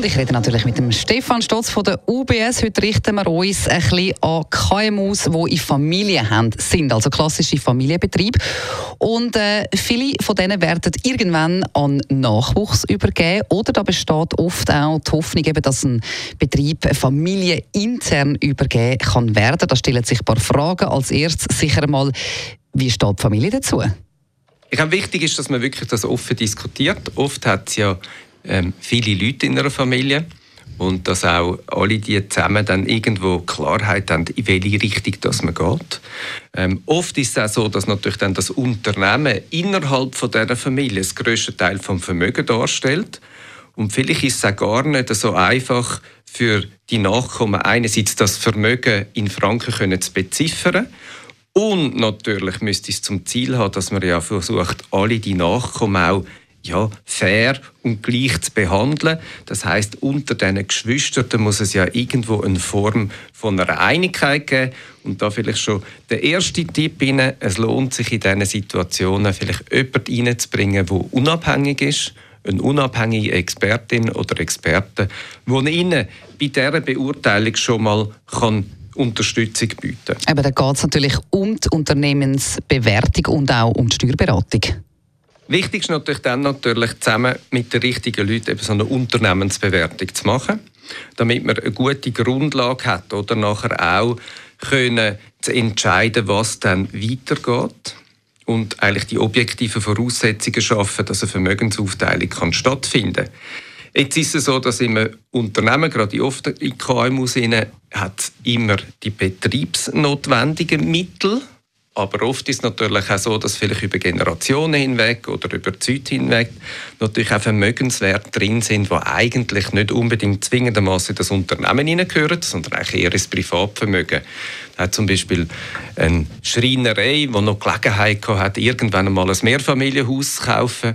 Und ich rede natürlich mit dem Stefan Stotz von der UBS. Heute richten wir uns ein bisschen an KMUs, die in Familien haben, sind, also klassische Familienbetriebe. Und äh, viele von denen werden irgendwann an Nachwuchs übergeben. Oder da besteht oft auch die Hoffnung, eben, dass ein Betrieb familienintern übergeben kann werden. Da stellen sich ein paar Fragen. Als erstes sicher mal, wie steht die Familie dazu? Ich glaube, wichtig ist, dass man wirklich das offen diskutiert. Oft hat es ja ähm, viele Leute in einer Familie. Und dass auch alle die zusammen dann irgendwo Klarheit haben, in welche Richtung das man geht. Ähm, oft ist es auch so, dass natürlich dann das Unternehmen innerhalb von dieser Familie das grösste Teil vom Vermögen darstellt. Und vielleicht ist es auch gar nicht so einfach für die Nachkommen einerseits das Vermögen in Franken können zu beziffern. Und natürlich müsste es zum Ziel haben, dass man ja versucht, alle die Nachkommen auch ja, fair und gleich zu behandeln. Das heißt, unter diesen Geschwistern muss es ja irgendwo eine Form von einer Einigkeit geben. Und da vielleicht schon der erste Tipp Ihnen, es lohnt sich in diesen Situationen vielleicht jemanden reinzubringen, der unabhängig ist, eine unabhängige Expertin oder Experte, die Ihnen bei dieser Beurteilung schon mal kann Unterstützung bieten kann. Aber da geht es natürlich um die Unternehmensbewertung und auch um die Steuerberatung. Wichtig ist natürlich dann natürlich zusammen mit den richtigen Leuten eben so eine Unternehmensbewertung zu machen, damit man eine gute Grundlage hat oder nachher auch können zu entscheiden, was dann weitergeht und eigentlich die objektiven Voraussetzungen schaffen, dass eine Vermögensaufteilung kann stattfinden kann. Jetzt ist es so, dass im Unternehmen, gerade oft in KMUs, hat immer die betriebsnotwendigen Mittel aber oft ist es natürlich auch so, dass vielleicht über Generationen hinweg oder über die Zeit hinweg natürlich auch Vermögenswerte drin sind, die eigentlich nicht unbedingt zwingendermaßen in das Unternehmen hineingehören, sondern eigentlich eher ins Privatvermögen. Da hat zum Beispiel eine Schreinerei, die noch Gelegenheit hat, irgendwann einmal ein Mehrfamilienhaus zu kaufen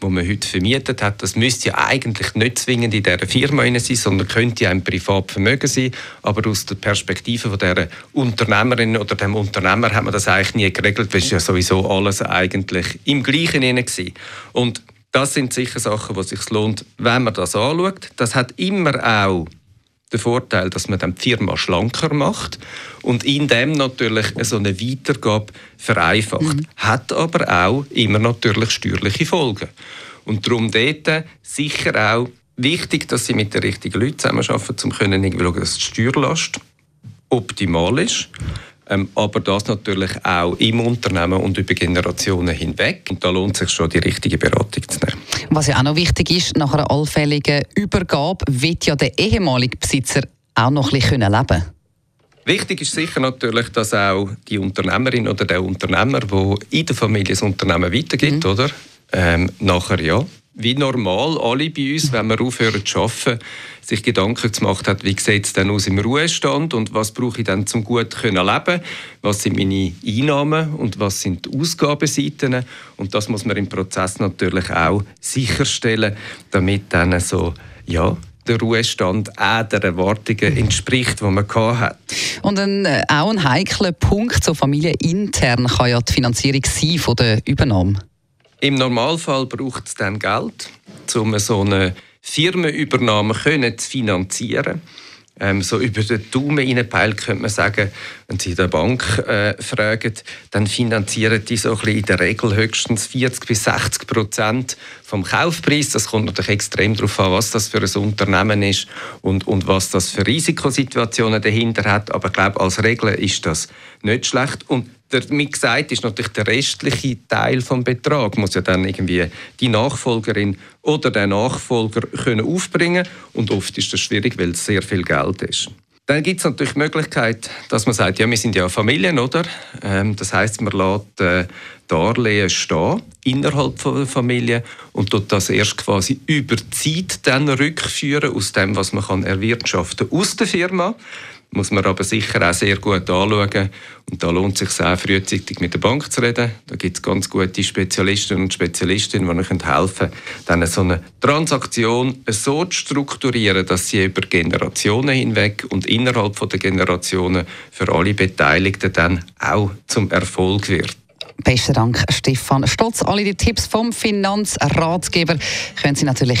wo man heute vermietet hat, das müsste ja eigentlich nicht zwingend in dieser Firma sein, sondern könnte ja ein Privatvermögen sein. Aber aus der Perspektive von dieser Unternehmerin oder dem Unternehmer hat man das eigentlich nie geregelt, weil es ja sowieso alles eigentlich im Gleichen war. Und das sind sicher Sachen, die es sich lohnt, wenn man das anschaut. Das hat immer auch den Vorteil, dass man dann die Firma schlanker macht und in dem natürlich so eine Weitergabe vereinfacht. Mhm. Hat aber auch immer natürlich steuerliche Folgen. Und darum dort sicher auch wichtig, dass sie mit den richtigen Leuten zusammenarbeiten, um zu schauen, dass die Steuerlast optimal ist. Ähm, aber das natürlich auch im Unternehmen und über Generationen hinweg. Und da lohnt es sich schon, die richtige Beratung zu nehmen. Was ja auch noch wichtig ist, nach einer allfälligen Übergabe wird ja der ehemalige Besitzer auch noch ein bisschen leben können. Wichtig ist sicher natürlich, dass auch die Unternehmerin oder der Unternehmer, der in der Familie das Unternehmen weitergibt, mhm. oder? Ähm, nachher ja wie normal alle bei uns, wenn wir aufhören zu arbeiten, sich Gedanken gemacht hat, wie sieht es denn aus im Ruhestand und was brauche ich dann zum gut können leben, was sind meine Einnahmen und was sind die Ausgabenseiten und das muss man im Prozess natürlich auch sicherstellen, damit dann so ja der Ruhestand auch der Erwartungen entspricht, die man hat. Und ein, äh, auch ein heikler Punkt so familienintern kann ja die Finanzierung sein von der Übernahme. Im Normalfall braucht es dann Geld, um so eine Firmenübernahme können zu finanzieren. Ähm, so über den Daumen reinpeilt könnte man sagen, wenn Sie der Bank äh, fragen, dann finanzieren die so ein in der Regel höchstens 40 bis 60 Prozent vom Kaufpreis. Das kommt natürlich extrem darauf an, was das für ein Unternehmen ist und, und was das für Risikosituationen dahinter hat. Aber ich glaube, als Regel ist das nicht schlecht. Und wie gesagt, ist natürlich der restliche Teil vom Betrag muss ja dann irgendwie die Nachfolgerin oder der Nachfolger können aufbringen und oft ist das schwierig, weil es sehr viel Geld ist. Dann gibt es natürlich die Möglichkeit, dass man sagt, ja, wir sind ja Familien, oder? Ähm, das heißt, man lässt äh, Darlehen stehen innerhalb der Familie und dort das erst quasi über Zeit dann rückführen aus dem, was man kann erwirtschaften aus der Firma muss man aber sicher auch sehr gut anschauen. Und da lohnt es sich auch frühzeitig mit der Bank zu reden. Da gibt es ganz gute Spezialisten und Spezialistinnen, die euch helfen können, so eine Transaktion so zu strukturieren, dass sie über Generationen hinweg und innerhalb der Generationen für alle Beteiligten dann auch zum Erfolg wird. Besten Dank, Stefan Stotz. Alle die Tipps vom Finanzratgeber können Sie natürlich